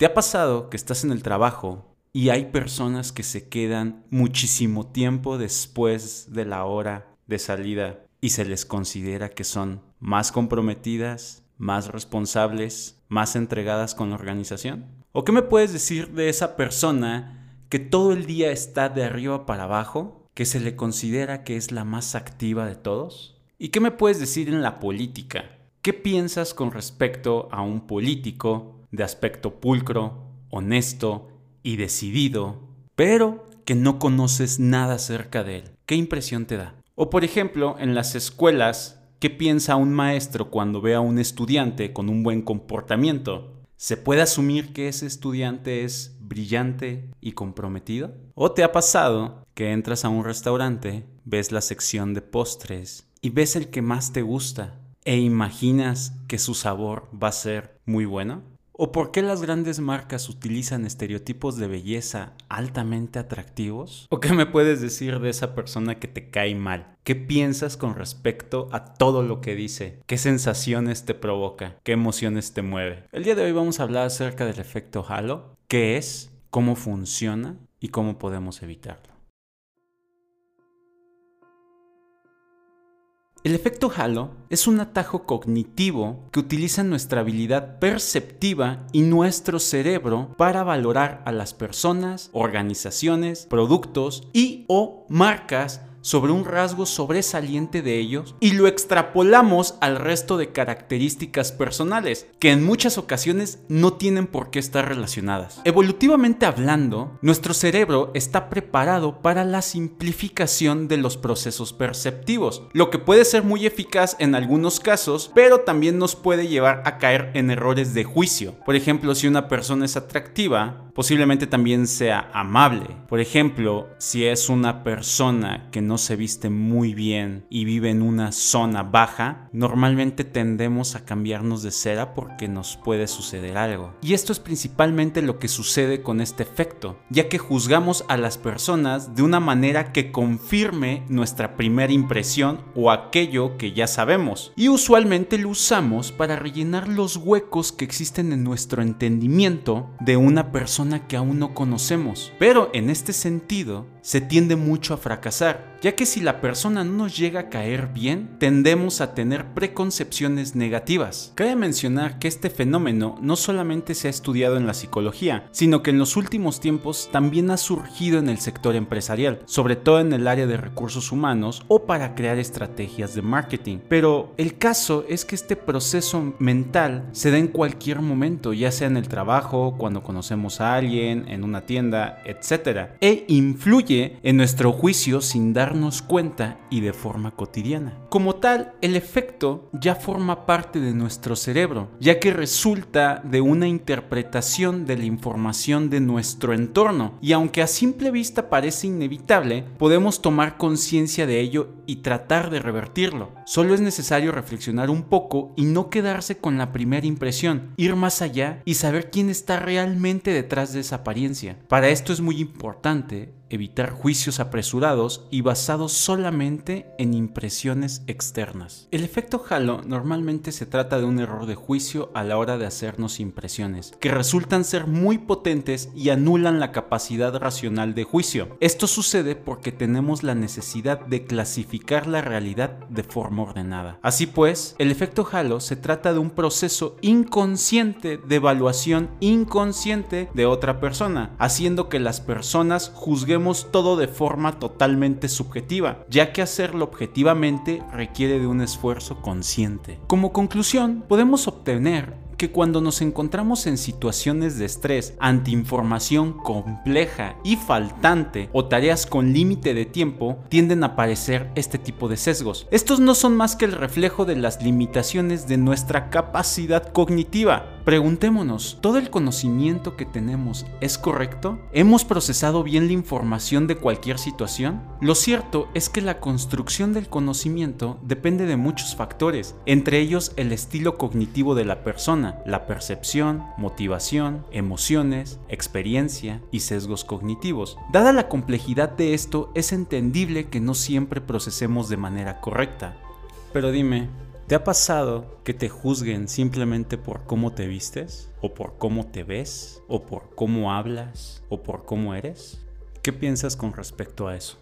¿Te ha pasado que estás en el trabajo y hay personas que se quedan muchísimo tiempo después de la hora de salida y se les considera que son más comprometidas, más responsables, más entregadas con la organización? ¿O qué me puedes decir de esa persona que todo el día está de arriba para abajo, que se le considera que es la más activa de todos? ¿Y qué me puedes decir en la política? ¿Qué piensas con respecto a un político de aspecto pulcro, honesto y decidido, pero que no conoces nada acerca de él? ¿Qué impresión te da? O por ejemplo, en las escuelas, ¿qué piensa un maestro cuando ve a un estudiante con un buen comportamiento? ¿Se puede asumir que ese estudiante es brillante y comprometido? ¿O te ha pasado que entras a un restaurante, ves la sección de postres y ves el que más te gusta e imaginas que su sabor va a ser muy bueno? ¿O por qué las grandes marcas utilizan estereotipos de belleza altamente atractivos? ¿O qué me puedes decir de esa persona que te cae mal? ¿Qué piensas con respecto a todo lo que dice? ¿Qué sensaciones te provoca? ¿Qué emociones te mueve? El día de hoy vamos a hablar acerca del efecto halo, qué es, cómo funciona y cómo podemos evitarlo. El efecto halo es un atajo cognitivo que utiliza nuestra habilidad perceptiva y nuestro cerebro para valorar a las personas, organizaciones, productos y o marcas sobre un rasgo sobresaliente de ellos y lo extrapolamos al resto de características personales, que en muchas ocasiones no tienen por qué estar relacionadas. Evolutivamente hablando, nuestro cerebro está preparado para la simplificación de los procesos perceptivos, lo que puede ser muy eficaz en algunos casos, pero también nos puede llevar a caer en errores de juicio. Por ejemplo, si una persona es atractiva, posiblemente también sea amable. Por ejemplo, si es una persona que no se viste muy bien y vive en una zona baja, normalmente tendemos a cambiarnos de cera porque nos puede suceder algo. Y esto es principalmente lo que sucede con este efecto, ya que juzgamos a las personas de una manera que confirme nuestra primera impresión o aquello que ya sabemos. Y usualmente lo usamos para rellenar los huecos que existen en nuestro entendimiento de una persona que aún no conocemos. Pero en este sentido, se tiende mucho a fracasar, ya que si la persona no nos llega a caer bien, tendemos a tener preconcepciones negativas. Cabe mencionar que este fenómeno no solamente se ha estudiado en la psicología, sino que en los últimos tiempos también ha surgido en el sector empresarial, sobre todo en el área de recursos humanos o para crear estrategias de marketing. Pero el caso es que este proceso mental se da en cualquier momento, ya sea en el trabajo, cuando conocemos a alguien, en una tienda, etc. E influye en nuestro juicio sin darnos cuenta y de forma cotidiana. Como tal, el efecto ya forma parte de nuestro cerebro, ya que resulta de una interpretación de la información de nuestro entorno, y aunque a simple vista parece inevitable, podemos tomar conciencia de ello y tratar de revertirlo. Solo es necesario reflexionar un poco y no quedarse con la primera impresión, ir más allá y saber quién está realmente detrás de esa apariencia. Para esto es muy importante evitar juicios apresurados y basados solamente en impresiones externas. El efecto halo normalmente se trata de un error de juicio a la hora de hacernos impresiones, que resultan ser muy potentes y anulan la capacidad racional de juicio. Esto sucede porque tenemos la necesidad de clasificar la realidad de forma ordenada. Así pues, el efecto halo se trata de un proceso inconsciente de evaluación inconsciente de otra persona, haciendo que las personas juzguemos todo de forma totalmente subjetiva, ya que hacerlo objetivamente requiere de un esfuerzo consciente. Como conclusión, podemos obtener que cuando nos encontramos en situaciones de estrés ante información compleja y faltante o tareas con límite de tiempo, tienden a aparecer este tipo de sesgos. Estos no son más que el reflejo de las limitaciones de nuestra capacidad cognitiva. Preguntémonos, ¿todo el conocimiento que tenemos es correcto? ¿Hemos procesado bien la información de cualquier situación? Lo cierto es que la construcción del conocimiento depende de muchos factores, entre ellos el estilo cognitivo de la la percepción, motivación, emociones, experiencia y sesgos cognitivos. Dada la complejidad de esto, es entendible que no siempre procesemos de manera correcta. Pero dime, ¿Te ha pasado que te juzguen simplemente por cómo te vistes? ¿O por cómo te ves? ¿O por cómo hablas? ¿O por cómo eres? ¿Qué piensas con respecto a eso?